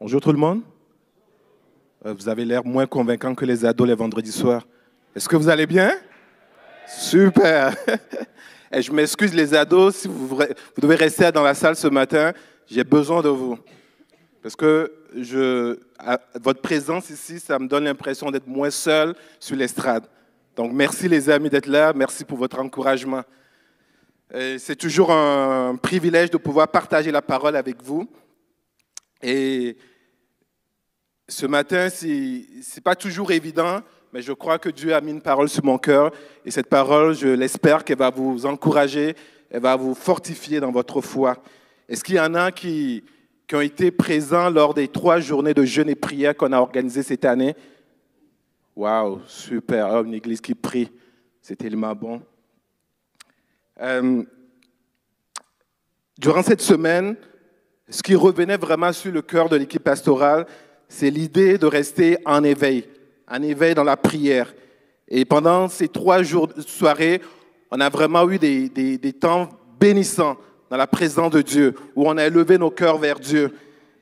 Bonjour tout le monde. Euh, vous avez l'air moins convaincant que les ados les vendredis soirs. Est-ce que vous allez bien? Super. Et je m'excuse les ados, si vous, vous devez rester dans la salle ce matin, j'ai besoin de vous. Parce que je, votre présence ici, ça me donne l'impression d'être moins seul sur l'estrade. Donc merci les amis d'être là, merci pour votre encouragement. C'est toujours un privilège de pouvoir partager la parole avec vous. Et ce matin, ce n'est pas toujours évident, mais je crois que Dieu a mis une parole sur mon cœur. Et cette parole, je l'espère qu'elle va vous encourager, elle va vous fortifier dans votre foi. Est-ce qu'il y en a qui, qui ont été présents lors des trois journées de jeûne et prière qu'on a organisées cette année? Waouh, super. Oh, une église qui prie. C'est tellement bon. Euh, durant cette semaine, ce qui revenait vraiment sur le cœur de l'équipe pastorale, c'est l'idée de rester en éveil, en éveil dans la prière. Et pendant ces trois jours de soirée, on a vraiment eu des, temps bénissants dans la présence de Dieu, où on a élevé nos cœurs vers Dieu.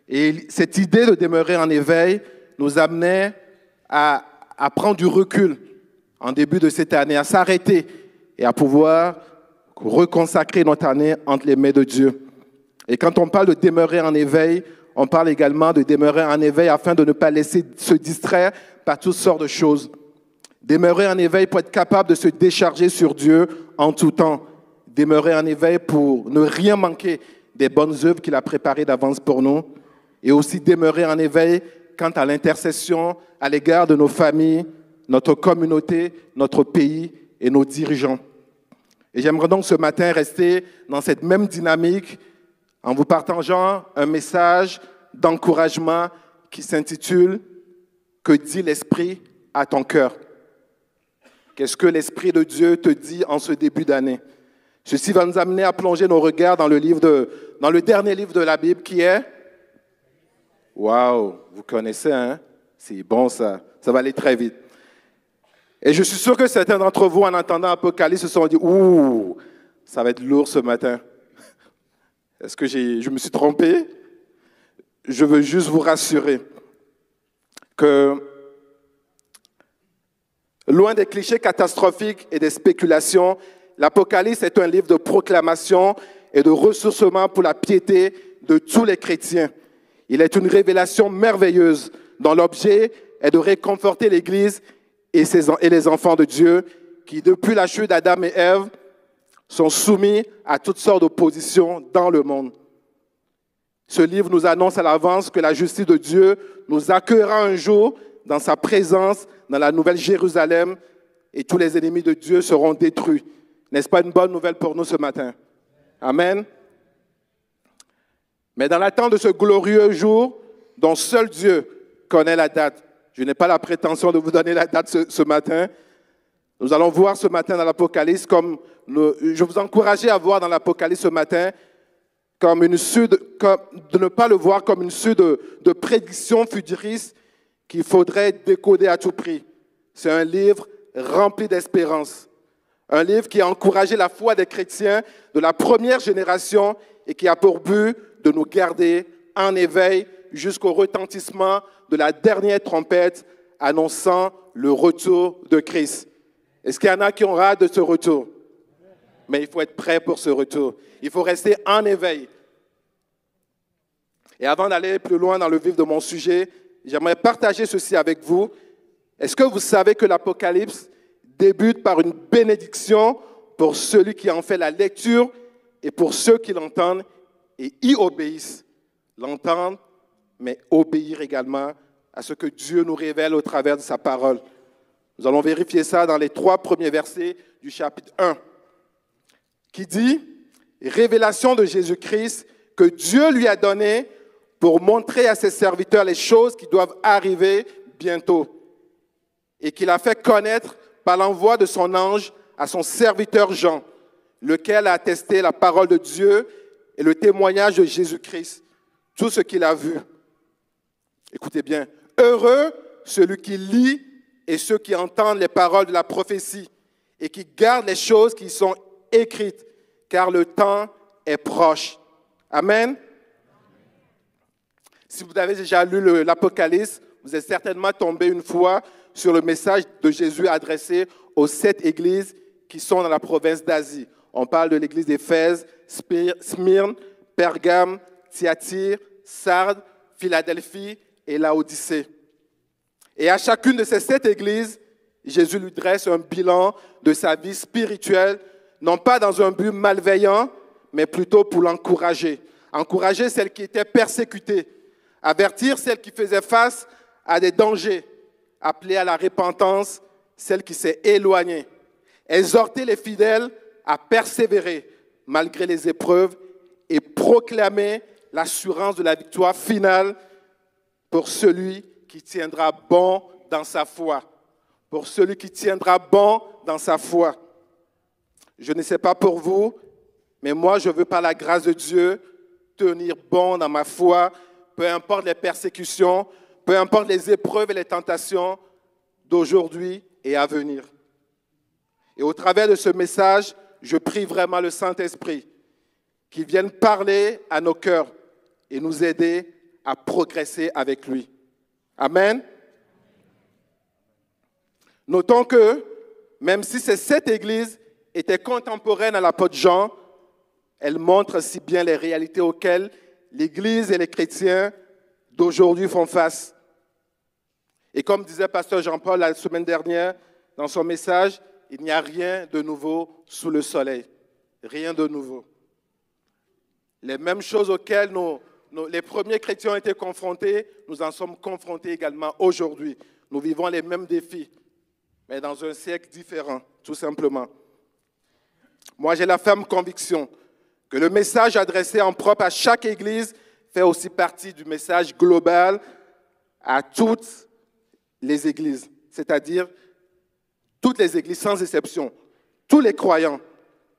Et cette idée de demeurer en éveil nous amenait à, à prendre du recul en début de cette année, à s'arrêter et à pouvoir reconsacrer notre année entre les mains de Dieu. Et quand on parle de demeurer en éveil, on parle également de demeurer en éveil afin de ne pas laisser se distraire par toutes sortes de choses. Demeurer en éveil pour être capable de se décharger sur Dieu en tout temps. Demeurer en éveil pour ne rien manquer des bonnes œuvres qu'il a préparées d'avance pour nous. Et aussi demeurer en éveil quant à l'intercession à l'égard de nos familles, notre communauté, notre pays et nos dirigeants. Et j'aimerais donc ce matin rester dans cette même dynamique en vous partageant un message d'encouragement qui s'intitule Que dit l'Esprit à ton cœur? Qu'est-ce que l'Esprit de Dieu te dit en ce début d'année? Ceci va nous amener à plonger nos regards dans le, dernier livre de la Bible qui est Waouh, vous connaissez, hein? C'est bon ça, ça va aller très vite. Et je suis sûr que certains d'entre vous, en entendant Apocalypse, se sont dit Ouh, ça va être lourd ce matin. Est-ce que je me suis trompé? Je veux juste vous rassurer que loin des clichés catastrophiques et des spéculations, l'Apocalypse est un livre de proclamation et de ressourcement pour la piété de tous les chrétiens. Il est une révélation merveilleuse dont l'objet est de réconforter l'Église et, les enfants de Dieu qui, depuis la chute d'Adam et Ève, sont soumis à toutes sortes d'oppositions dans le monde. Ce livre nous annonce à l'avance que la justice de Dieu nous accueillera un jour dans sa présence dans la nouvelle Jérusalem et tous les ennemis de Dieu seront détruits. N'est-ce pas une bonne nouvelle pour nous ce matin? Amen. Mais dans l'attente de ce glorieux jour dont seul Dieu connaît la date, je n'ai pas la prétention de vous donner la date ce, ce matin, nous allons voir ce matin dans l'Apocalypse comme je vous encourageais à voir dans l'Apocalypse ce matin comme une suite, de ne pas le voir comme une suite de, de prédictions futuristes qu'il faudrait décoder à tout prix. C'est un livre rempli d'espérance. Un livre qui a encouragé la foi des chrétiens de la première génération et qui a pour but de nous garder en éveil jusqu'au retentissement de la dernière trompette annonçant le retour de Christ. Est-ce qu'il y en a qui ont hâte de ce retour? Mais il faut être prêt pour ce retour. Il faut rester en éveil. Et avant d'aller plus loin dans le vif de mon sujet, j'aimerais partager ceci avec vous. Est-ce que vous savez que l'Apocalypse débute par une bénédiction pour celui qui en fait la lecture et pour ceux qui l'entendent et y obéissent? L'entendre, mais obéir également à ce que Dieu nous révèle au travers de sa parole. Nous allons vérifier ça dans les trois premiers versets du chapitre 1, qui dit, révélation de Jésus-Christ que Dieu lui a donné pour montrer à ses serviteurs les choses qui doivent arriver bientôt, et qu'il a fait connaître par l'envoi de son ange à son serviteur Jean, lequel a attesté la parole de Dieu et le témoignage de Jésus-Christ, tout ce qu'il a vu. Écoutez bien, heureux celui qui lit et ceux qui entendent les paroles de la prophétie et qui gardent les choses qui sont écrites, car le temps est proche. Amen. Si vous avez déjà lu l'Apocalypse, vous êtes certainement tombé une fois sur le message de Jésus adressé aux sept églises qui sont dans la province d'Asie. On parle de l'église d'Éphèse, Smyrne, Pergame, Thyatire, Sardes, Philadelphie et Laodicée. Et à chacune de ces sept églises, Jésus lui dresse un bilan de sa vie spirituelle, non pas dans un but malveillant, mais plutôt pour l'encourager. Encourager celle qui était persécutée, avertir celle qui faisait face à des dangers, appeler à la repentance celle qui s'est éloignée, exhorter les fidèles à persévérer malgré les épreuves et proclamer l'assurance de la victoire finale pour celui qui tiendra bon dans sa foi. Pour celui qui tiendra bon dans sa foi. Je ne sais pas pour vous, mais moi, je veux par la grâce de Dieu tenir bon dans ma foi, peu importe les persécutions, peu importe les épreuves et les tentations d'aujourd'hui et à venir. Et au travers de ce message, je prie vraiment le Saint-Esprit qu'il vienne parler à nos cœurs et nous aider à progresser avec lui. Amen. Notons que même si ces sept églises étaient contemporaines à l'apôtre Jean, elles montrent si bien les réalités auxquelles l'Église et les chrétiens d'aujourd'hui font face. Et comme disait pasteur Jean-Paul la semaine dernière dans son message, il n'y a rien de nouveau sous le soleil. Rien de nouveau. Les mêmes choses auxquelles les premiers chrétiens ont été confrontés, nous en sommes confrontés également aujourd'hui. Nous vivons les mêmes défis, mais dans un siècle différent, tout simplement. Moi, j'ai la ferme conviction que le message adressé en propre à chaque Église fait aussi partie du message global à toutes les Églises, c'est-à-dire toutes les Églises sans exception, tous les croyants,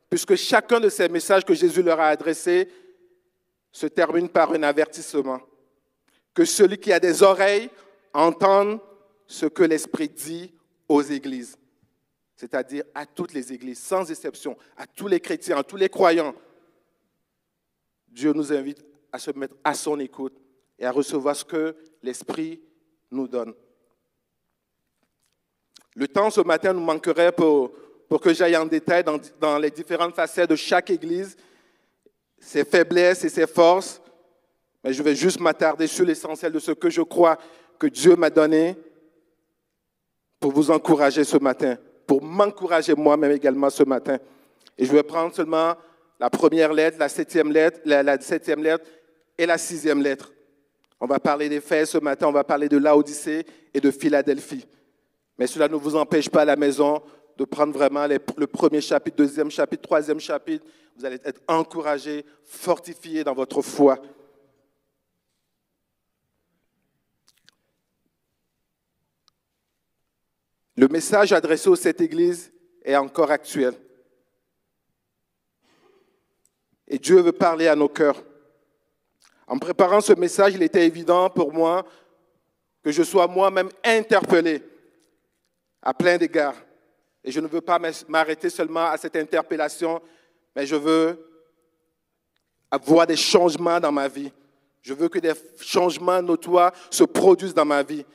puisque chacun de ces messages que Jésus leur a adressés se termine par un avertissement. Que celui qui a des oreilles entende ce que l'Esprit dit aux églises, c'est-à-dire à toutes les églises, sans exception, à tous les chrétiens, à tous les croyants. Dieu nous invite à se mettre à son écoute et à recevoir ce que l'Esprit nous donne. Le temps ce matin nous manquerait pour, pour que j'aille en détail dans, dans les différentes facettes de chaque église, ses faiblesses et ses forces, mais je vais juste m'attarder sur l'essentiel de ce que je crois que Dieu m'a donné pour vous encourager ce matin, pour m'encourager moi-même également ce matin. Et je vais prendre seulement la première lettre, la septième lettre, la, septième lettre et la sixième lettre. On va parler des faits ce matin, on va parler de Laodicée et de Philadelphie. Mais cela ne vous empêche pas à la maison de prendre vraiment le premier chapitre, deuxième chapitre, troisième chapitre. Vous allez être encouragés, fortifiés dans votre foi. Le message adressé à cette Église est encore actuel. Et Dieu veut parler à nos cœurs. En préparant ce message, il était évident pour moi que je sois moi-même interpellé à plein d'égards. Et je ne veux pas m'arrêter seulement à cette interpellation, mais je veux avoir des changements dans ma vie. Je veux que des changements notoires se produisent dans ma vie.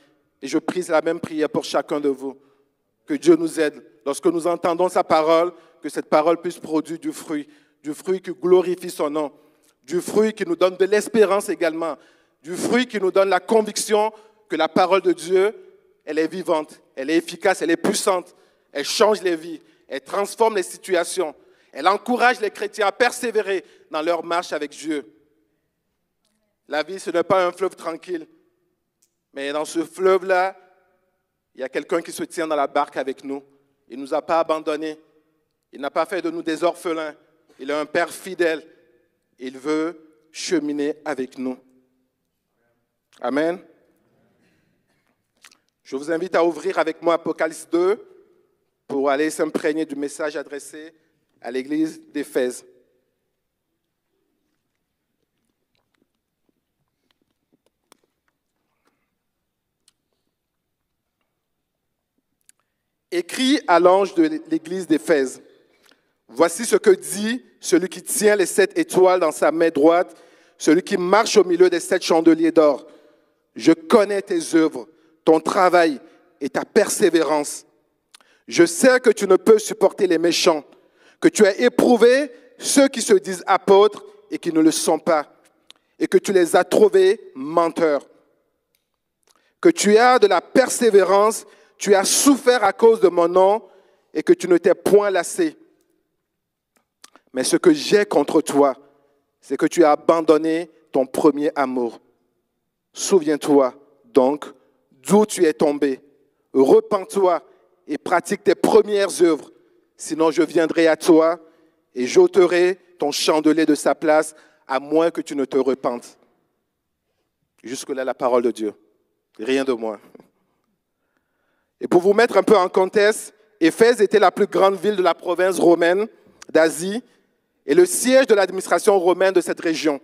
Et je prie la même prière pour chacun de vous. Que Dieu nous aide. Lorsque nous entendons sa parole, que cette parole puisse produire du fruit, du fruit qui glorifie son nom, du fruit qui nous donne de l'espérance également, du fruit qui nous donne la conviction que la parole de Dieu, elle est vivante, elle est efficace, elle est puissante, elle change les vies, elle transforme les situations, elle encourage les chrétiens à persévérer dans leur marche avec Dieu. La vie, ce n'est pas un fleuve tranquille, mais dans ce fleuve-là, il y a quelqu'un qui se tient dans la barque avec nous. Il ne nous a pas abandonnés. Il n'a pas fait de nous des orphelins. Il est un Père fidèle. Il veut cheminer avec nous. Amen. Je vous invite à ouvrir avec moi Apocalypse 2 pour aller s'imprégner du message adressé à l'église d'Éphèse. Écrit à l'ange de l'église d'Éphèse. Voici ce que dit celui qui tient les sept étoiles dans sa main droite, celui qui marche au milieu des sept chandeliers d'or. Je connais tes œuvres, ton travail et ta persévérance. Je sais que tu ne peux supporter les méchants, que tu as éprouvé ceux qui se disent apôtres et qui ne le sont pas, et que tu les as trouvés menteurs. Que tu as de la persévérance, tu as souffert à cause de mon nom, et que tu ne t'es point lassé. Mais ce que j'ai contre toi, c'est que tu as abandonné ton premier amour. Souviens-toi donc d'où tu es tombé. Repends-toi et pratique tes premières œuvres. Sinon, je viendrai à toi et j'ôterai ton chandelier de sa place, à moins que tu ne te repentes. Jusque-là, la parole de Dieu. Rien de moins. Et pour vous mettre un peu en contexte, Éphèse était la plus grande ville de la province romaine d'Asie et le siège de l'administration romaine de cette région.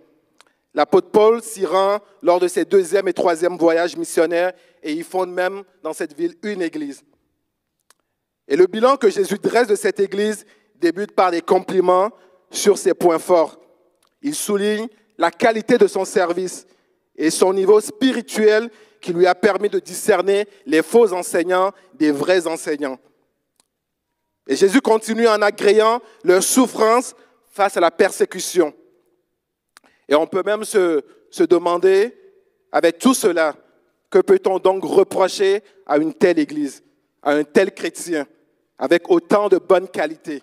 L'apôtre Paul s'y rend lors de ses deuxième et troisième voyages missionnaires et il fonde même dans cette ville une église. Et le bilan que Jésus dresse de cette église débute par des compliments sur ses points forts. Il souligne la qualité de son service et son niveau spirituel qui lui a permis de discerner les faux enseignants des vrais enseignants. Et Jésus continue en agréant leur souffrance face à la persécution. Et on peut même se, se demander, avec tout cela, que peut-on donc reprocher à une telle Église, à un tel chrétien, avec autant de bonnes qualités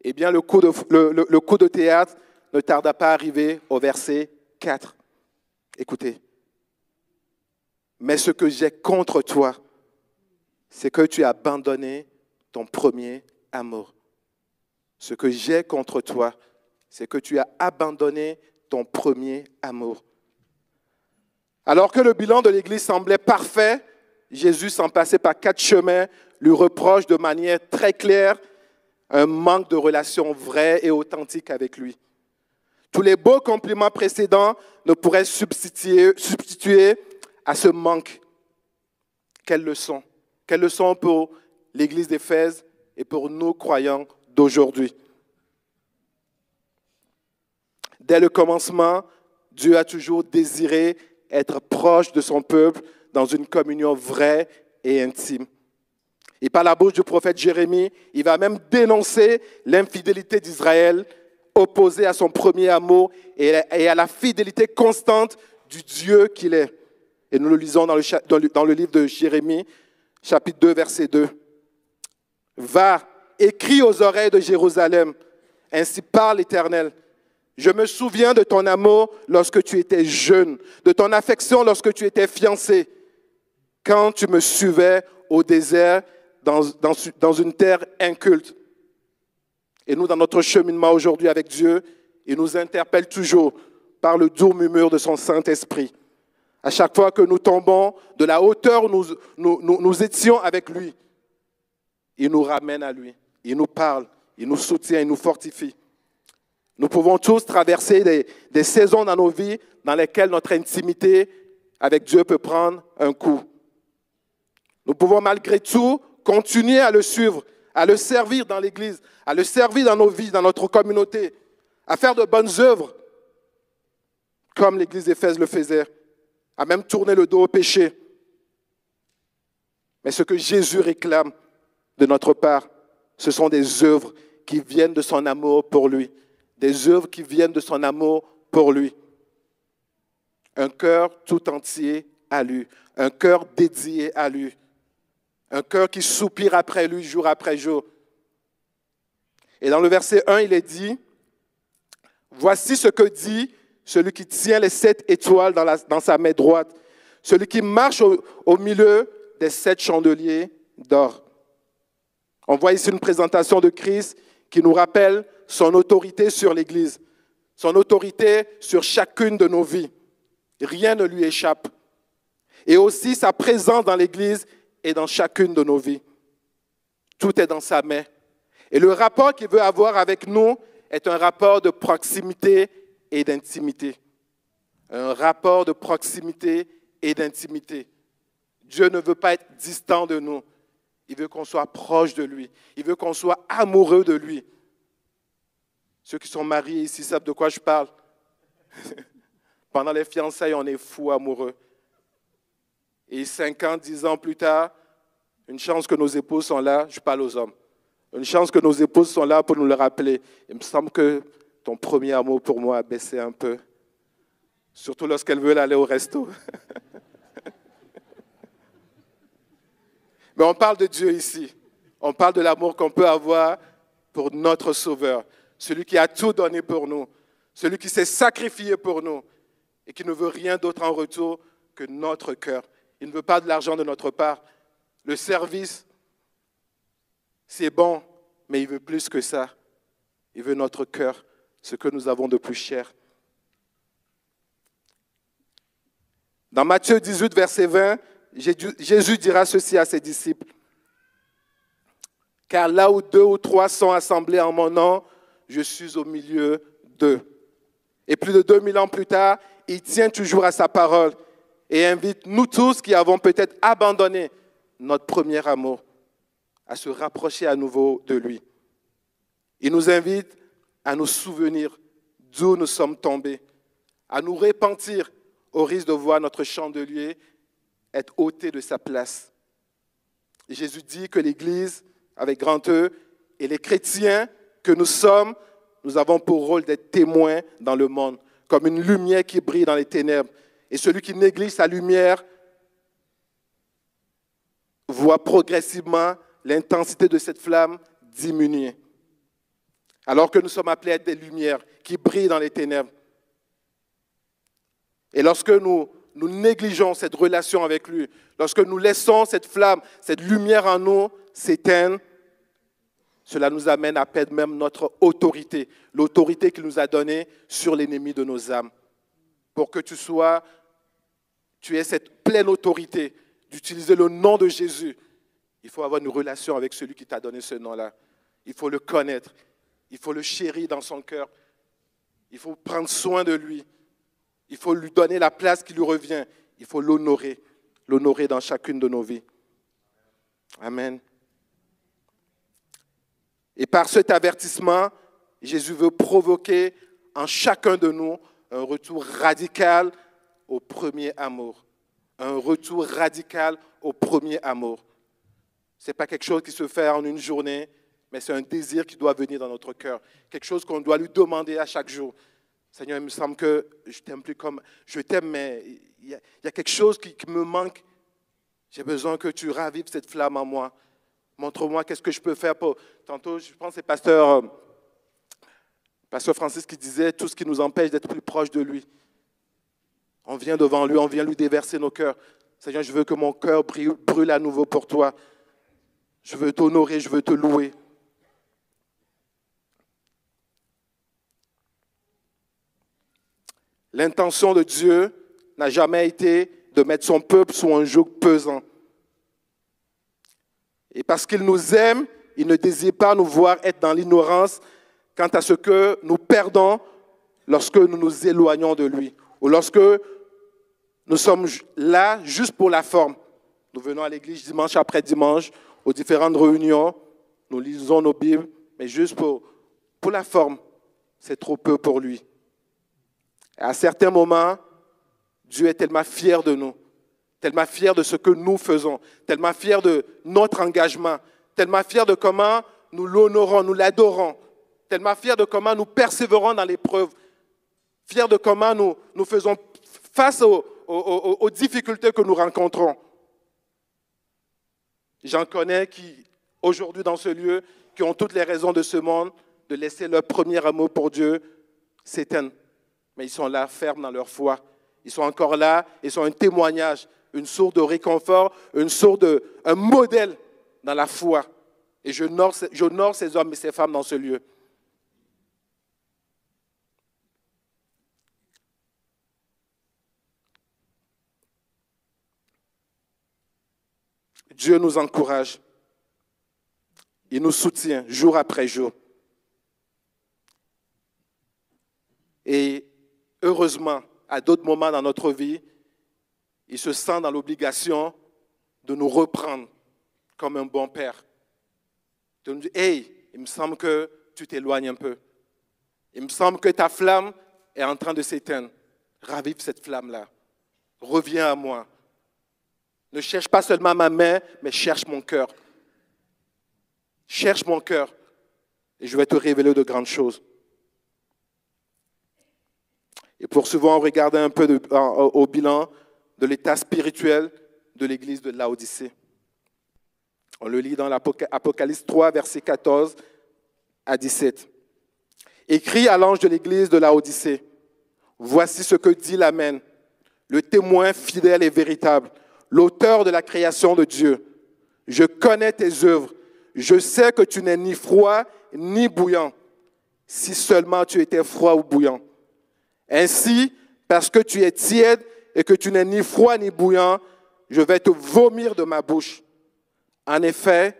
Eh bien, le coup de, le, coup de théâtre ne tarda pas à arriver au verset 4. Écoutez. Mais ce que j'ai contre toi, c'est que tu as abandonné ton premier amour. Ce que j'ai contre toi, c'est que tu as abandonné ton premier amour. Alors que le bilan de l'Église semblait parfait, Jésus, sans passer par quatre chemins, lui reproche de manière très claire un manque de relation vraie et authentique avec lui. Tous les beaux compliments précédents ne pourraient substituer, à ce manque. Quelle leçon Quelle leçon pour l'Église d'Éphèse et pour nous croyants d'aujourd'hui? Dès le commencement, Dieu a toujours désiré être proche de son peuple dans une communion vraie et intime. Et par la bouche du prophète Jérémie, il va même dénoncer l'infidélité d'Israël opposée à son premier amour et à la fidélité constante du Dieu qu'il est. Et nous le lisons dans le, dans le livre de Jérémie, chapitre 2, verset 2. Va, écris aux oreilles de Jérusalem, ainsi parle l'Éternel. Je me souviens de ton amour lorsque tu étais jeune, de ton affection lorsque tu étais fiancé, quand tu me suivais au désert dans, une terre inculte. Et nous, dans notre cheminement aujourd'hui avec Dieu, il nous interpelle toujours par le doux murmure de son Saint-Esprit. À chaque fois que nous tombons de la hauteur où nous, étions avec lui, il nous ramène à lui. Il nous parle, il nous soutient, il nous fortifie. Nous pouvons tous traverser des, saisons dans nos vies dans lesquelles notre intimité avec Dieu peut prendre un coup. Nous pouvons malgré tout continuer à le suivre, à le servir dans l'Église, à le servir dans nos vies, dans notre communauté, à faire de bonnes œuvres, comme l'Église d'Éphèse le faisait, à même tourner le dos au péché. Mais ce que Jésus réclame, de notre part, ce sont des œuvres qui viennent de son amour pour lui. Des œuvres qui viennent de son amour pour lui. Un cœur tout entier à lui. Un cœur dédié à lui. Un cœur qui soupire après lui jour après jour. Et dans le verset 1, il est dit, Voici ce que dit celui qui tient les sept étoiles dans, sa main droite, celui qui marche au, au milieu des sept chandeliers d'or. On voit ici une présentation de Christ qui nous rappelle son autorité sur l'Église, son autorité sur chacune de nos vies. Rien ne lui échappe. Et aussi sa présence dans l'Église dans chacune de nos vies. Tout est dans sa main. Et le rapport qu'il veut avoir avec nous est un rapport de proximité et d'intimité. Un rapport de proximité et d'intimité. Dieu ne veut pas être distant de nous. Il veut qu'on soit proche de lui. Il veut qu'on soit amoureux de lui. Ceux qui sont mariés ici savent de quoi je parle. Pendant les fiançailles, on est fou amoureux. Et cinq ans, dix ans plus tard, une chance que nos épouses sont là, je parle aux hommes. Une chance que nos épouses sont là pour nous le rappeler. Il me semble que ton premier amour pour moi a baissé un peu. Surtout lorsqu'elles veulent aller au resto. Mais on parle de Dieu ici. On parle de l'amour qu'on peut avoir pour notre Sauveur, celui qui a tout donné pour nous, celui qui s'est sacrifié pour nous et qui ne veut rien d'autre en retour que notre cœur. Il ne veut pas de l'argent de notre part. Le service, c'est bon, mais il veut plus que ça. Il veut notre cœur, ce que nous avons de plus cher. Dans Matthieu 18, verset 20, Jésus dira ceci à ses disciples. Car là où deux ou trois sont assemblés en mon nom, je suis au milieu d'eux. Et plus de 2000 ans plus tard, il tient toujours à sa parole et invite nous tous qui avons peut-être abandonné notre premier amour à se rapprocher à nouveau de lui. Il nous invite à nous souvenir d'où nous sommes tombés, à nous repentir au risque de voir notre chandelier être ôté de sa place. Jésus dit que l'Église, avec grand E, et les chrétiens que nous sommes, nous avons pour rôle d'être témoins dans le monde, comme une lumière qui brille dans les ténèbres. Et celui qui néglige sa lumière voit progressivement l'intensité de cette flamme diminuer. Alors que nous sommes appelés à être des lumières qui brillent dans les ténèbres. Et lorsque nous, négligeons cette relation avec lui, lorsque nous laissons cette flamme, cette lumière en nous s'éteindre, cela nous amène à perdre même notre autorité, l'autorité qu'il nous a donnée sur l'ennemi de nos âmes. Pour que tu sois, tu aies cette pleine autorité d'utiliser le nom de Jésus, il faut avoir une relation avec celui qui t'a donné ce nom-là. Il faut le connaître. Il faut le chérir dans son cœur. Il faut prendre soin de lui. Il faut lui donner la place qui lui revient. Il faut l'honorer. L'honorer dans chacune de nos vies. Amen. Et par cet avertissement, Jésus veut provoquer en chacun de nous un retour radical au premier amour. Un retour radical au premier amour. Ce n'est pas quelque chose qui se fait en une journée, mais c'est un désir qui doit venir dans notre cœur. Quelque chose qu'on doit lui demander à chaque jour. Seigneur, il me semble que je t'aime plus comme je t'aime, mais il y, a, quelque chose qui me manque. J'ai besoin que tu ravives cette flamme en moi. Montre-moi qu'est-ce que je peux faire pour. Tantôt, je pense que c'est pasteur, euh, pasteur Francis qui disait tout ce qui nous empêche d'être plus proche de lui. On vient devant lui, on vient lui déverser nos cœurs. Seigneur, je veux que mon cœur brûle à nouveau pour toi. Je veux t'honorer, je veux te louer. L'intention de Dieu n'a jamais été de mettre son peuple sous un joug pesant. Et parce qu'il nous aime, il ne désire pas nous voir être dans l'ignorance quant à ce que nous perdons lorsque nous nous éloignons de lui ou lorsque nous sommes là juste pour la forme. Nous venons à l'église dimanche après dimanche, aux différentes réunions, nous lisons nos Bibles, mais juste pour, pour la forme, c'est trop peu pour lui. À certains moments, Dieu est tellement fier de nous tellement fier de ce que nous faisons, tellement fier de notre engagement, tellement fier de comment nous l'honorons, nous l'adorons, tellement fier de comment nous persévérons dans l'épreuve, fier de comment nous, nous faisons face aux, aux difficultés que nous rencontrons. J'en connais qui, aujourd'hui dans ce lieu, qui ont toutes les raisons de ce monde de laisser leur premier amour pour Dieu s'éteindre. Mais ils sont là, fermes dans leur foi. Ils sont encore là, ils sont un témoignage une source de réconfort, une source de, un modèle dans la foi. Et j'honore ces hommes et ces femmes dans ce lieu. Dieu nous encourage. Il nous soutient jour après jour. Et heureusement, à d'autres moments dans notre vie, il se sent dans l'obligation de nous reprendre comme un bon père. De nous dire, hey, il me semble que tu t'éloignes un peu. Il me semble que ta flamme est en train de s'éteindre. ravive cette flamme-là. Reviens à moi. Ne cherche pas seulement ma main, mais cherche mon cœur. Cherche mon cœur et je vais te révéler de grandes choses. Et pour souvent regarder un peu au bilan de l'état spirituel de l'église de Laodicée. On le lit dans l'Apocalypse 3, verset 14 à 17. Écrit à l'ange de l'église de Laodicée, voici ce que dit l'Amen, le témoin fidèle et véritable, l'auteur de la création de Dieu. Je connais tes œuvres, je sais que tu n'es ni froid ni bouillant, si seulement tu étais froid ou bouillant. Ainsi, parce que tu es tiède et que tu n'es ni froid ni bouillant, je vais te vomir de ma bouche. En effet,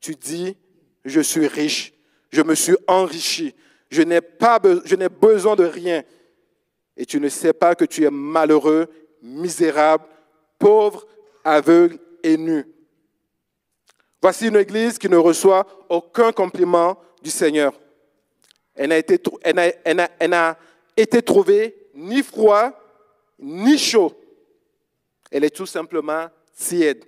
tu dis, je suis riche, je me suis enrichi, je n'ai je n'ai besoin de rien. Et tu ne sais pas que tu es malheureux, misérable, pauvre, aveugle et nu. Voici une église qui ne reçoit aucun compliment du Seigneur. Elle n'a été, trouvée ni froid, ni chaud. Elle est tout simplement tiède.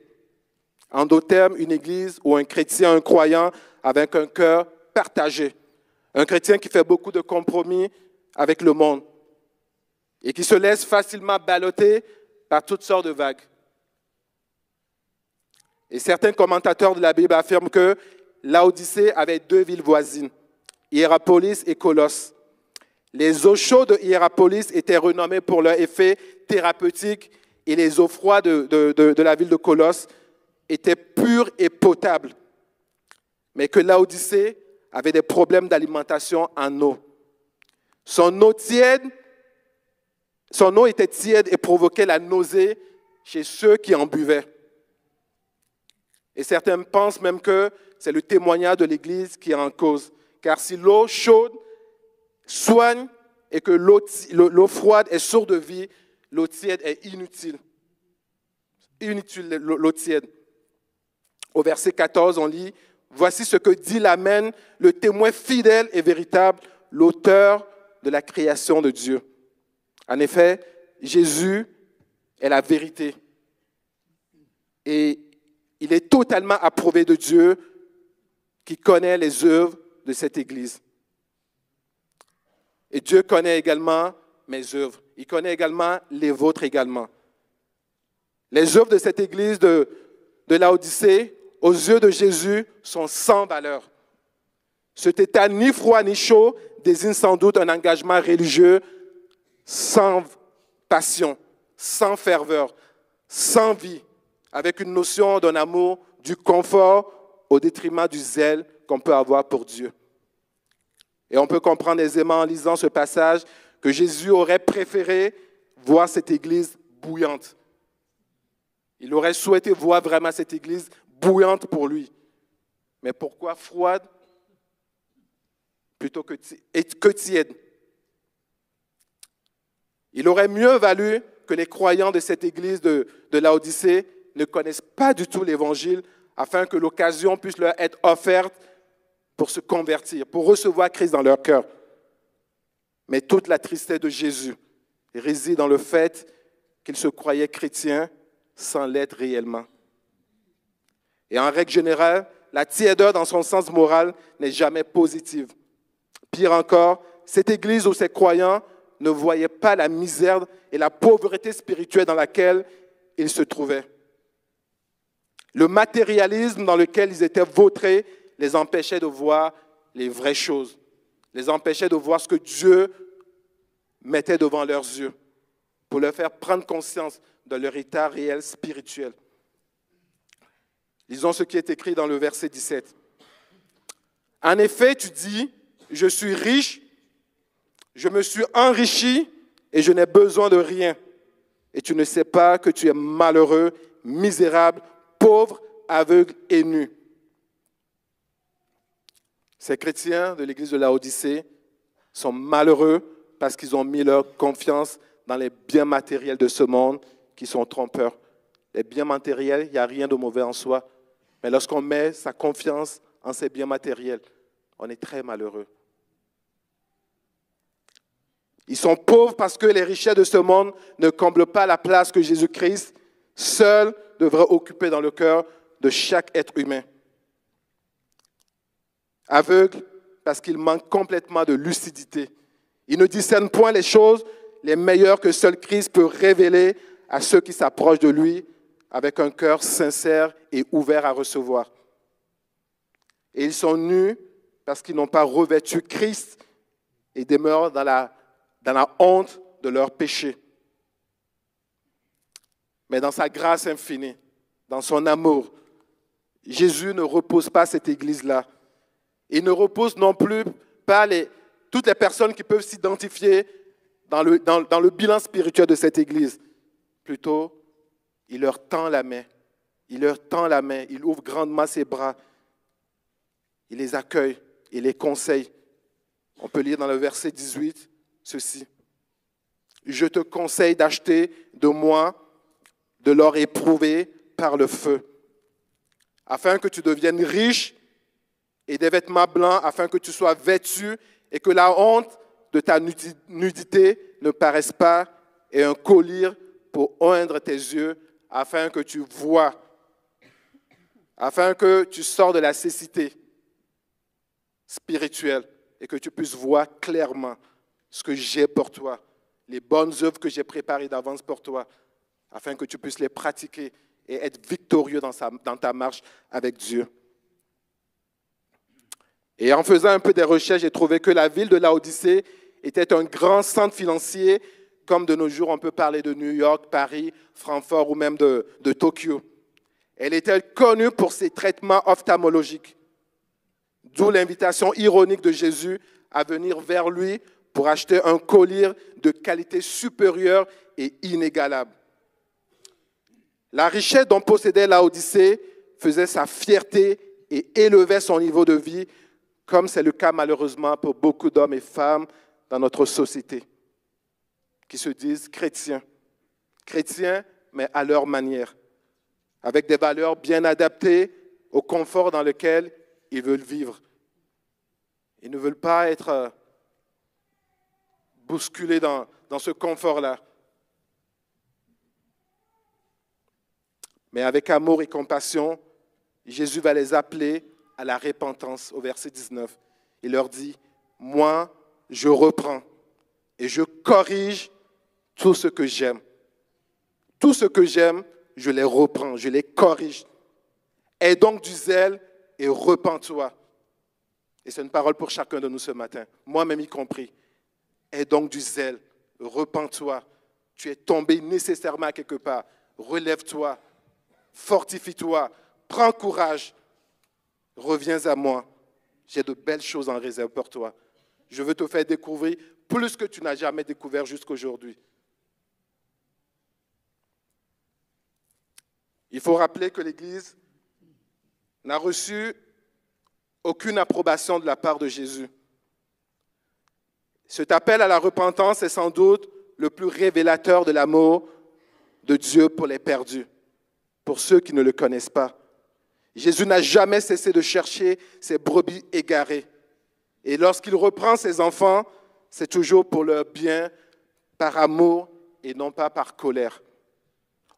En d'autres termes, une église ou un chrétien, un croyant avec un cœur partagé. Un chrétien qui fait beaucoup de compromis avec le monde et qui se laisse facilement balloter par toutes sortes de vagues. Et certains commentateurs de la Bible affirment que l'Odyssée avait deux villes voisines, Hierapolis et Colosse. Les eaux chaudes de Hierapolis étaient renommées pour leur effet thérapeutique et les eaux froides de, la ville de Colosse étaient pures et potables. Mais que l'Odyssée avait des problèmes d'alimentation en eau. Son eau tiède, son eau était tiède et provoquait la nausée chez ceux qui en buvaient. Et certains pensent même que c'est le témoignage de l'Église qui est en cause. Car si l'eau chaude soigne et que l'eau froide est sourde de vie, l'eau tiède est inutile. Inutile l'eau tiède. Au verset 14, on lit, Voici ce que dit l'Amen, le témoin fidèle et véritable, l'auteur de la création de Dieu. En effet, Jésus est la vérité. Et il est totalement approuvé de Dieu qui connaît les œuvres de cette Église. Et Dieu connaît également mes œuvres. Il connaît également les vôtres également. Les œuvres de cette Église de, de l'Odyssée, aux yeux de Jésus, sont sans valeur. Cet état ni froid ni chaud désigne sans doute un engagement religieux sans passion, sans ferveur, sans vie, avec une notion d'un amour, du confort au détriment du zèle qu'on peut avoir pour Dieu. Et on peut comprendre aisément en lisant ce passage que Jésus aurait préféré voir cette église bouillante. Il aurait souhaité voir vraiment cette église bouillante pour lui. Mais pourquoi froide plutôt que, tiède? Il aurait mieux valu que les croyants de cette église de, de Laodicée ne connaissent pas du tout l'Évangile afin que l'occasion puisse leur être offerte pour se convertir, pour recevoir Christ dans leur cœur. Mais toute la tristesse de Jésus réside dans le fait qu'il se croyait chrétien sans l'être réellement. Et en règle générale, la tiédeur dans son sens moral n'est jamais positive. Pire encore, cette Église ou ces croyants ne voyaient pas la misère et la pauvreté spirituelle dans laquelle ils se trouvaient. Le matérialisme dans lequel ils étaient vautrés les empêchait de voir les vraies choses, les empêchait de voir ce que Dieu mettait devant leurs yeux pour leur faire prendre conscience de leur état réel spirituel. Lisons ce qui est écrit dans le verset 17. En effet, tu dis, je suis riche, je me suis enrichi et je n'ai besoin de rien. Et tu ne sais pas que tu es malheureux, misérable, pauvres, aveugles et nus. Ces chrétiens de l'église de la Odyssée sont malheureux parce qu'ils ont mis leur confiance dans les biens matériels de ce monde qui sont trompeurs. Les biens matériels, il n'y a rien de mauvais en soi. Mais lorsqu'on met sa confiance en ces biens matériels, on est très malheureux. Ils sont pauvres parce que les richesses de ce monde ne comblent pas la place que Jésus-Christ seul devrait occuper dans le cœur de chaque être humain. Aveugles parce qu'ils manquent complètement de lucidité. Ils ne discernent point les choses les meilleures que seul Christ peut révéler à ceux qui s'approchent de lui avec un cœur sincère et ouvert à recevoir. Et ils sont nus parce qu'ils n'ont pas revêtu Christ et demeurent dans la, dans la honte de leur péché. Mais dans sa grâce infinie, dans son amour, Jésus ne repose pas cette église-là. Il ne repose non plus pas toutes les personnes qui peuvent s'identifier dans le, dans, dans le bilan spirituel de cette église. Plutôt, il leur tend la main. Il leur tend la main. Il ouvre grandement ses bras. Il les accueille. Il les conseille. On peut lire dans le verset 18 ceci. Je te conseille d'acheter de moi de l'or éprouvé par le feu, afin que tu deviennes riche et des vêtements blancs, afin que tu sois vêtu et que la honte de ta nudité ne paraisse pas, et un collier pour oindre tes yeux, afin que tu vois, afin que tu sors de la cécité spirituelle et que tu puisses voir clairement ce que j'ai pour toi, les bonnes œuvres que j'ai préparées d'avance pour toi, afin que tu puisses les pratiquer et être victorieux dans, ta marche avec Dieu. Et en faisant un peu des recherches, j'ai trouvé que la ville de Laodicée était un grand centre financier, comme de nos jours on peut parler de New York, Paris, Francfort ou même de Tokyo. Elle était connue pour ses traitements ophtalmologiques, d'où l'invitation ironique de Jésus à venir vers lui pour acheter un collier de qualité supérieure et inégalable. La richesse dont possédait Laodicée faisait sa fierté et élevait son niveau de vie comme c'est le cas malheureusement pour beaucoup d'hommes et femmes dans notre société, qui se disent chrétiens. Chrétiens, mais à leur manière, avec des valeurs bien adaptées au confort dans lequel ils veulent vivre. Ils ne veulent pas être euh, bousculés dans, ce confort-là. Mais avec amour et compassion, Jésus va les appeler à la repentance au verset 19. Il leur dit, moi, je reprends et je corrige tout ce que j'aime. Tout ce que j'aime, je les reprends, je les corrige. Aie donc du zèle et repens-toi. Et c'est une parole pour chacun de nous ce matin, moi-même y compris. Aie donc du zèle, repens-toi. Tu es tombé nécessairement quelque part. Relève-toi, fortifie-toi, prends courage, reviens à moi. J'ai de belles choses en réserve pour toi. Je veux te faire découvrir plus que tu n'as jamais découvert jusqu'aujourd'hui. Il faut rappeler que l'Église n'a reçu aucune approbation de la part de Jésus. Cet appel à la repentance est sans doute le plus révélateur de l'amour de Dieu pour les perdus, pour ceux qui ne le connaissent pas. Jésus n'a jamais cessé de chercher ses brebis égarées. Et lorsqu'il reprend ses enfants, c'est toujours pour leur bien, par amour et non pas par colère.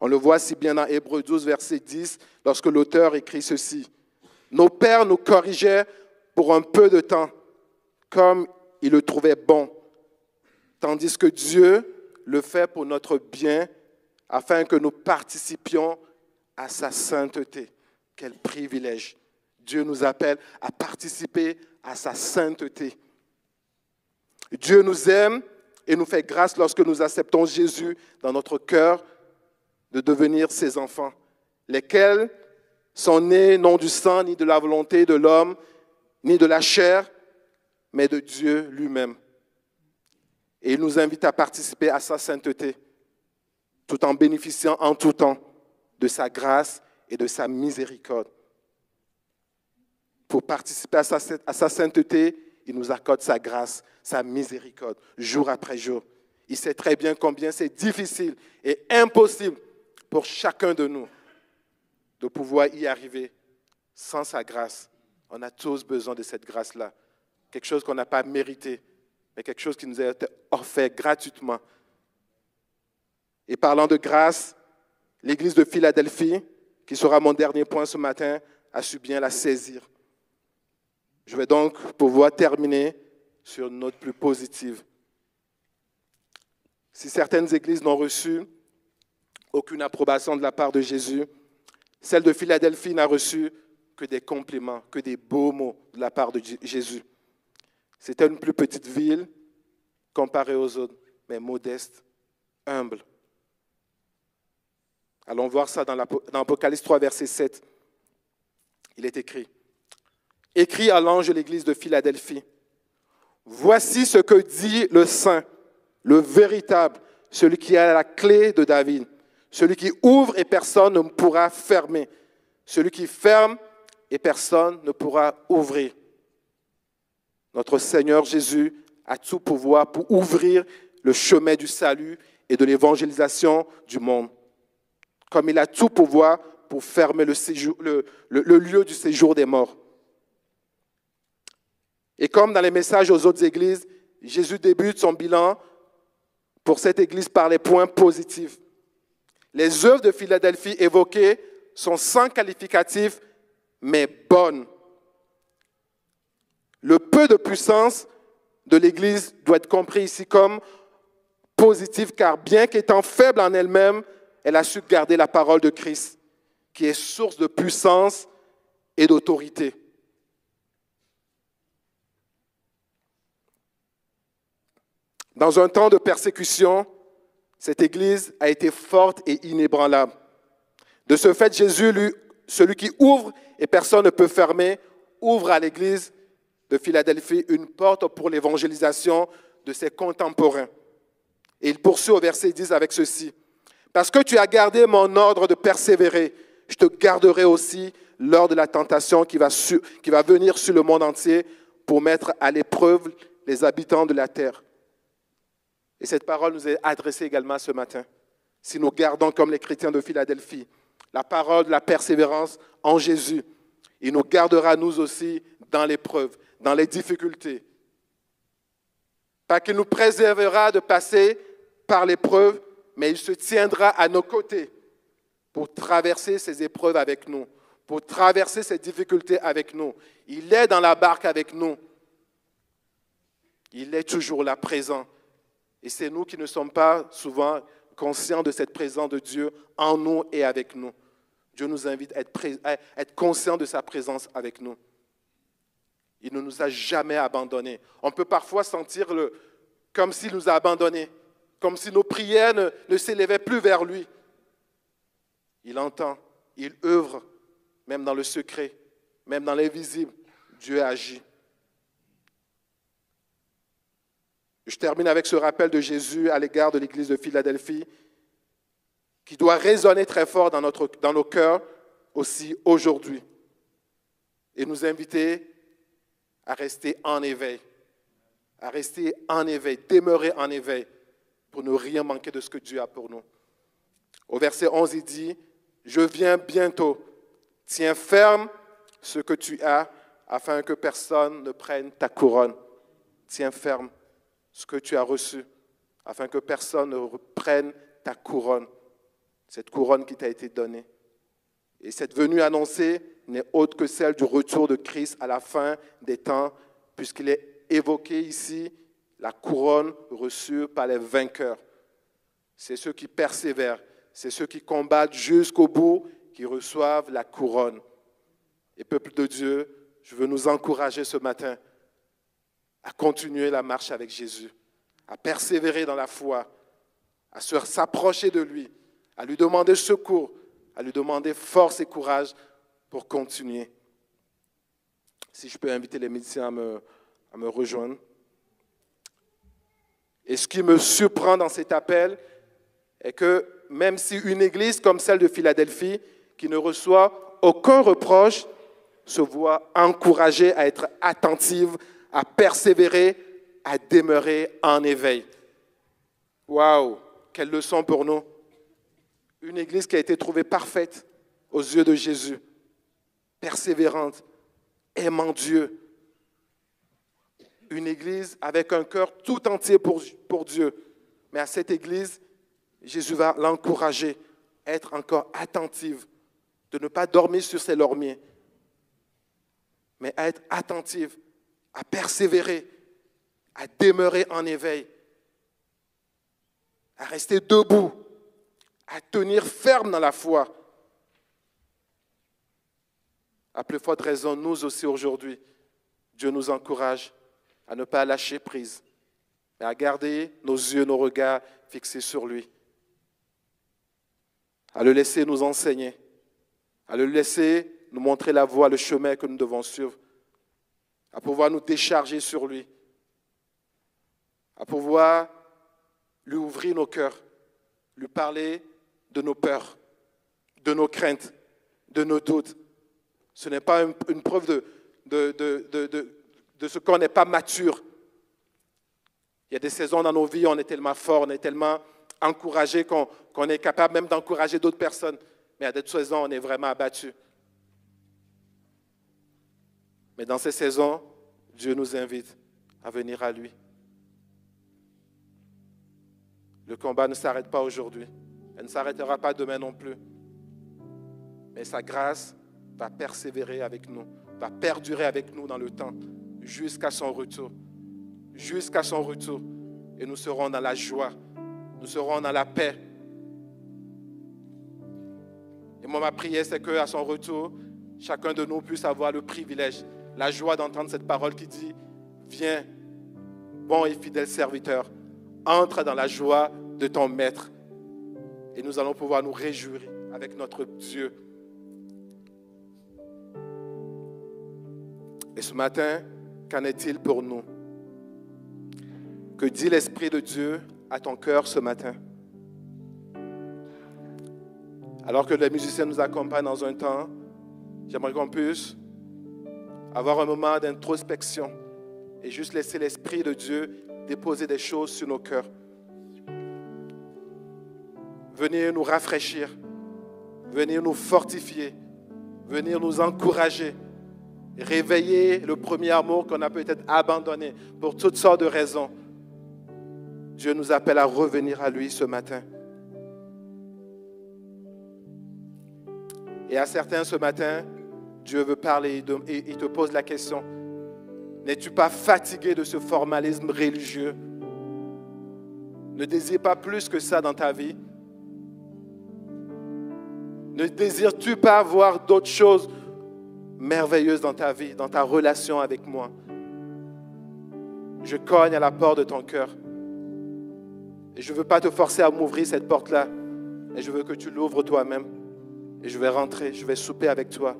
On le voit si bien dans Hébreu 12, verset 10, lorsque l'auteur écrit ceci. Nos pères nous corrigeaient pour un peu de temps, comme ils le trouvaient bon, tandis que Dieu le fait pour notre bien, afin que nous participions à sa sainteté. Quel privilège. Dieu nous appelle à participer à sa sainteté. Dieu nous aime et nous fait grâce lorsque nous acceptons Jésus dans notre cœur de devenir ses enfants, lesquels sont nés non du sang, ni de la volonté de l'homme, ni de la chair, mais de Dieu lui-même. Et il nous invite à participer à sa sainteté, tout en bénéficiant en tout temps de sa grâce et de sa miséricorde. Pour participer à sa, sainteté, il nous accorde sa grâce, sa miséricorde, jour après jour. Il sait très bien combien c'est difficile et impossible pour chacun de nous de pouvoir y arriver sans sa grâce. On a tous besoin de cette grâce-là. Quelque chose qu'on n'a pas mérité, mais quelque chose qui nous a été offert gratuitement. Et parlant de grâce, l'Église de Philadelphie, qui sera mon dernier point ce matin, a su bien la saisir. Je vais donc pouvoir terminer sur une note plus positive. Si certaines églises n'ont reçu aucune approbation de la part de Jésus, celle de Philadelphie n'a reçu que des compliments, que des beaux mots de la part de Jésus. C'était une plus petite ville comparée aux autres, mais modeste, humble. Allons voir ça dans l'Apocalypse 3, verset 7. Il est écrit, écrit à l'ange de l'église de Philadelphie, Voici ce que dit le Saint, le véritable, celui qui a la clé de David, celui qui ouvre et personne ne pourra fermer, celui qui ferme et personne ne pourra ouvrir. Notre Seigneur Jésus a tout pouvoir pour ouvrir le chemin du salut et de l'évangélisation du monde. Comme il a tout pouvoir pour fermer le, lieu du séjour des morts. Et comme dans les messages aux autres églises, Jésus débute son bilan pour cette église par les points positifs. Les œuvres de Philadelphie évoquées sont sans qualificatif, mais bonnes. Le peu de puissance de l'Église doit être compris ici comme positif, car bien qu'étant faible en elle-même, elle a su garder la parole de Christ, qui est source de puissance et d'autorité. Dans un temps de persécution, cette Église a été forte et inébranlable. De ce fait, Jésus, lui, celui qui ouvre et personne ne peut fermer, ouvre à l'Église de Philadelphie une porte pour l'évangélisation de ses contemporains. Et il poursuit au verset 10 avec ceci. Parce que tu as gardé mon ordre de persévérer, je te garderai aussi lors de la tentation qui va, venir sur le monde entier pour mettre à l'épreuve les habitants de la terre. Et cette parole nous est adressée également ce matin. Si nous gardons comme les chrétiens de Philadelphie la parole de la persévérance en Jésus, il nous gardera nous aussi dans l'épreuve, dans les difficultés. Pas qu'il nous préservera de passer par l'épreuve, mais il se tiendra à nos côtés pour traverser ces épreuves avec nous, pour traverser ces difficultés avec nous. Il est dans la barque avec nous. Il est toujours là présent et c'est nous qui ne sommes pas souvent conscients de cette présence de Dieu en nous et avec nous. Dieu nous invite à être, conscients de sa présence avec nous. Il ne nous a jamais abandonnés. On peut parfois sentir le, comme s'il nous a abandonnés, comme si nos prières ne, s'élevaient plus vers lui. Il entend, il œuvre, même dans le secret, même dans l'invisible. Dieu agit. Je termine avec ce rappel de Jésus à l'égard de l'Église de Philadelphie, qui doit résonner très fort dans, dans nos cœurs aussi aujourd'hui, et nous inviter à rester en éveil, à rester en éveil, demeurer en éveil, pour ne rien manquer de ce que Dieu a pour nous. Au verset 11, il dit, Je viens bientôt, tiens ferme ce que tu as, afin que personne ne prenne ta couronne. Tiens ferme ce que tu as reçu, afin que personne ne reprenne ta couronne, cette couronne qui t'a été donnée. Et cette venue annoncée n'est autre que celle du retour de Christ à la fin des temps, puisqu'il est évoqué ici la couronne reçue par les vainqueurs. C'est ceux qui persévèrent, c'est ceux qui combattent jusqu'au bout qui reçoivent la couronne. Et peuple de Dieu, je veux nous encourager ce matin à continuer la marche avec Jésus, à persévérer dans la foi, à s'approcher de lui, à lui demander secours, à lui demander force et courage pour continuer. Si je peux inviter les médecins à me, rejoindre. Et ce qui me surprend dans cet appel est que même si une église comme celle de Philadelphie, qui ne reçoit aucun reproche, se voit encouragée à être attentive à persévérer, à demeurer en éveil. Waouh, quelle leçon pour nous. Une église qui a été trouvée parfaite aux yeux de Jésus, persévérante, aimant Dieu. une église avec un cœur tout entier pour, Dieu. Mais à cette église, Jésus va l'encourager à être encore attentive, de ne pas dormir sur ses lormiers, mais à être attentive, à persévérer, à demeurer en éveil, à rester debout, tenir ferme dans la foi. À plus forte raison, nous aussi aujourd'hui, Dieu nous encourage à ne pas lâcher prise, mais à garder nos yeux, nos regards fixés sur lui, à le laisser nous enseigner, à le laisser nous montrer la voie, le chemin que nous devons suivre, à pouvoir nous décharger sur lui, à pouvoir lui ouvrir nos cœurs, lui parler de nos peurs, de nos craintes, de nos doutes. Ce n'est pas une, preuve de, ce qu'on n'est pas mature. Il y a des saisons dans nos vies, où on est tellement fort, on est tellement encouragé qu'on est capable même d'encourager d'autres personnes. Mais à d'autres saisons, on est vraiment abattu. Mais dans ces saisons, Dieu nous invite à venir à lui. Le combat ne s'arrête pas aujourd'hui. Elle ne s'arrêtera pas demain non plus. Mais sa grâce va persévérer avec nous, va perdurer avec nous dans le temps, jusqu'à son retour. Jusqu'à son retour. Et nous serons dans la joie, nous serons dans la paix. Et moi, ma prière, c'est qu'à son retour, chacun de nous puisse avoir le privilège, la joie d'entendre cette parole qui dit, viens, bon et fidèle serviteur, entre dans la joie de ton Maître. Et nous allons pouvoir nous réjouir avec notre Dieu. Et ce matin, qu'en est-il pour nous? Que dit l'Esprit de Dieu à ton cœur ce matin? Alors que les musiciens nous accompagnent dans un temps, j'aimerais qu'on puisse avoir un moment d'introspection et juste laisser l'Esprit de Dieu déposer des choses sur nos cœurs. Venir nous rafraîchir, venir nous fortifier, venir nous encourager, réveiller le premier amour qu'on a peut-être abandonné pour toutes sortes de raisons. Dieu nous appelle à revenir à lui ce matin. Et à certains ce matin, Dieu veut parler et il te pose la question, n'es-tu pas fatigué de ce formalisme religieux? Ne désire pas plus que ça dans ta vie? Ne désires-tu pas voir d'autres choses merveilleuses dans ta vie, dans ta relation avec moi? Je cogne à la porte de ton cœur. Et je ne veux pas te forcer à m'ouvrir cette porte-là, mais je veux que tu l'ouvres toi-même. Et je vais rentrer, je vais souper avec toi.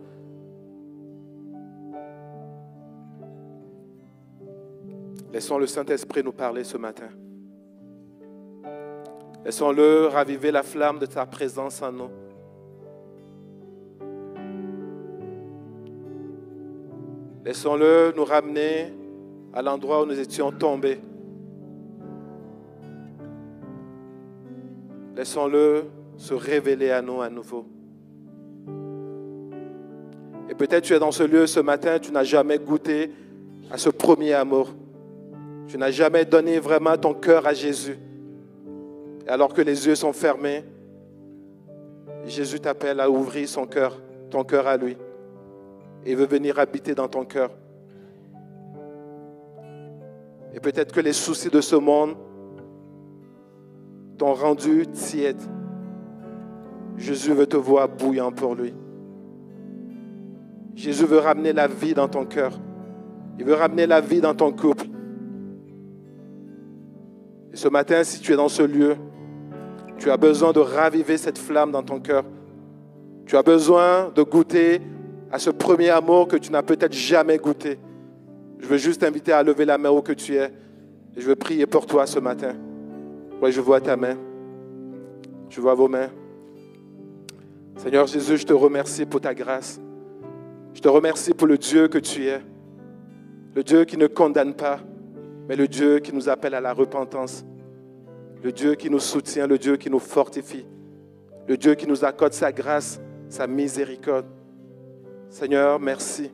Laissons le Saint-Esprit nous parler ce matin. Laissons-le raviver la flamme de ta présence en nous. Laissons-le nous ramener à l'endroit où nous étions tombés. Laissons-le se révéler à nous à nouveau. Et peut-être tu es dans ce lieu ce matin, tu n'as jamais goûté à ce premier amour. Tu n'as jamais donné vraiment ton cœur à Jésus. Et alors que les yeux sont fermés, Jésus t'appelle à ouvrir son cœur, ton cœur à lui. Et veut venir habiter dans ton cœur. Et peut-être que les soucis de ce monde t'ont rendu tiède. Jésus veut te voir bouillant pour lui. Jésus veut ramener la vie dans ton cœur. Il veut ramener la vie dans ton couple. Et ce matin, si tu es dans ce lieu, tu as besoin de raviver cette flamme dans ton cœur. Tu as besoin de goûter à ce premier amour que tu n'as peut-être jamais goûté. Je veux juste t'inviter à lever la main où que tu es. Et je veux prier pour toi ce matin. Oui, je vois ta main. Je vois vos mains. Seigneur Jésus, je te remercie pour ta grâce. Je te remercie pour le Dieu que tu es. Le Dieu qui ne condamne pas, mais le Dieu qui nous appelle à la repentance, le Dieu qui nous soutient, le Dieu qui nous fortifie, le Dieu qui nous accorde sa grâce, sa miséricorde. Seigneur, merci.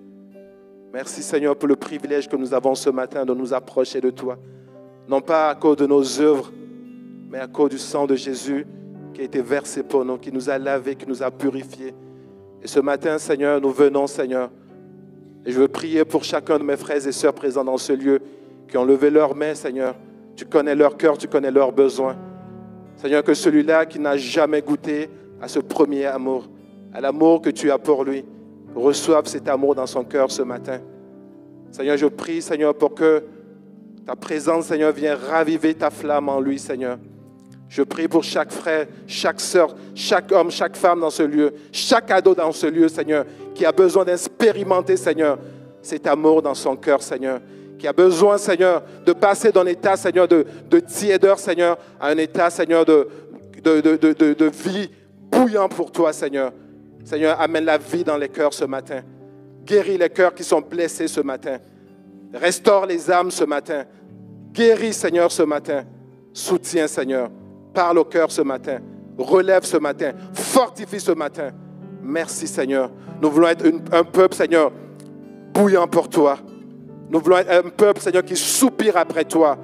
Merci Seigneur pour le privilège que nous avons ce matin de nous approcher de toi. Non pas à cause de nos œuvres, mais à cause du sang de Jésus qui a été versé pour nous, qui nous a lavés, qui nous a purifiés. Et ce matin, Seigneur, nous venons, Seigneur. Et je veux prier pour chacun de mes frères et sœurs présents dans ce lieu qui ont levé leurs mains, Seigneur. Tu connais leur cœur, tu connais leurs besoins. Seigneur, que celui-là qui n'a jamais goûté à ce premier amour, à l'amour que tu as pour lui, reçoive cet amour dans son cœur ce matin. Seigneur, je prie, Seigneur, pour que ta présence, Seigneur, vienne raviver ta flamme en lui, Seigneur. Je prie pour chaque frère, chaque sœur, chaque homme, chaque femme dans ce lieu, chaque ado dans ce lieu, Seigneur, qui a besoin d'expérimenter, Seigneur, cet amour dans son cœur, Seigneur. Qui a besoin, Seigneur, de passer d'un état, Seigneur, de, de tiédeur, Seigneur, à un état, Seigneur, de, vie bouillant pour toi, Seigneur. Seigneur, amène la vie dans les cœurs ce matin. Guéris les cœurs qui sont blessés ce matin. Restaure les âmes ce matin. Guéris, Seigneur, ce matin. Soutiens, Seigneur. Parle au cœur ce matin. Relève ce matin. Fortifie ce matin. Merci, Seigneur. Nous voulons être un peuple, Seigneur, bouillant pour toi. Nous voulons être un peuple, Seigneur, qui soupire après toi.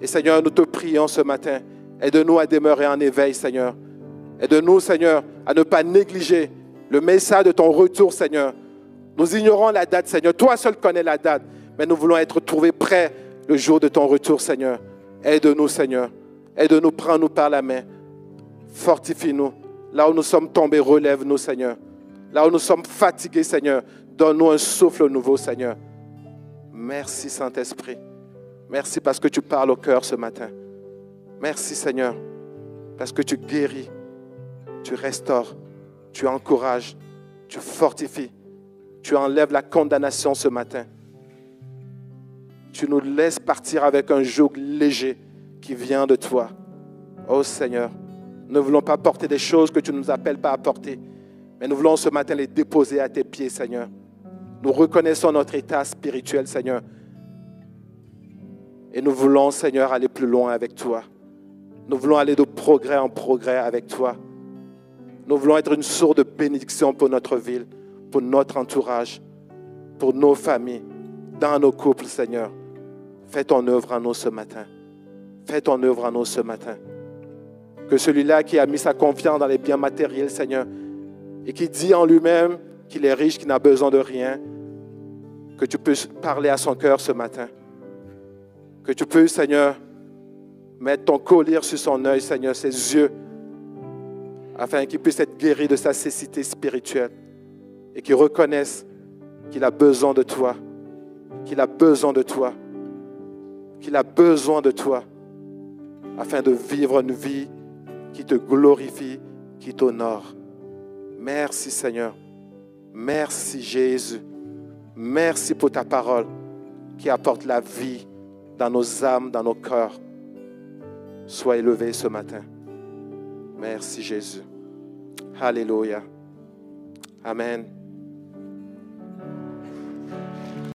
Et Seigneur, nous te prions ce matin. Aide-nous à demeurer en éveil, Seigneur. Aide-nous, Seigneur, à ne pas négliger le message de ton retour, Seigneur. Nous ignorons la date, Seigneur. Toi seul connais la date. Mais nous voulons être trouvés prêts le jour de ton retour, Seigneur. Aide-nous, Seigneur. Aide-nous, prends-nous par la main. Fortifie-nous. Là où nous sommes tombés, relève-nous, Seigneur. Là où nous sommes fatigués, Seigneur, donne-nous un souffle nouveau, Seigneur. Merci, Saint-Esprit. Merci parce que tu parles au cœur ce matin. Merci, Seigneur, parce que tu guéris tu restaures, tu encourages, tu fortifies, tu enlèves la condamnation ce matin. Tu nous laisses partir avec un joug léger qui vient de toi. Oh Seigneur, nous ne voulons pas porter des choses que tu ne nous appelles pas à porter, mais nous voulons ce matin les déposer à tes pieds, Seigneur. Nous reconnaissons notre état spirituel, Seigneur. Et nous voulons, Seigneur, aller plus loin avec toi. Nous voulons aller de progrès en progrès avec toi. Nous voulons être une source de bénédiction pour notre ville, pour notre entourage, pour nos familles, dans nos couples, Seigneur. Fais ton œuvre en nous ce matin. Fais ton œuvre en nous ce matin. Que celui-là qui a mis sa confiance dans les biens matériels, Seigneur, et qui dit en lui-même qu'il est riche, qu'il n'a besoin de rien, que tu puisses parler à son cœur ce matin. Que tu puisses, Seigneur, mettre ton collier sur son œil, Seigneur, ses yeux, afin qu'il puisse être guéri de sa cécité spirituelle et qu'il reconnaisse qu'il a besoin de toi, qu'il a besoin de toi, qu'il a besoin de toi, afin de vivre une vie qui te glorifie, qui t'honore. Merci Seigneur. Merci Jésus. Merci pour ta parole qui apporte la vie dans nos âmes, dans nos cœurs. Sois élevé ce matin. Merci Jésus. Alléluia. Amen.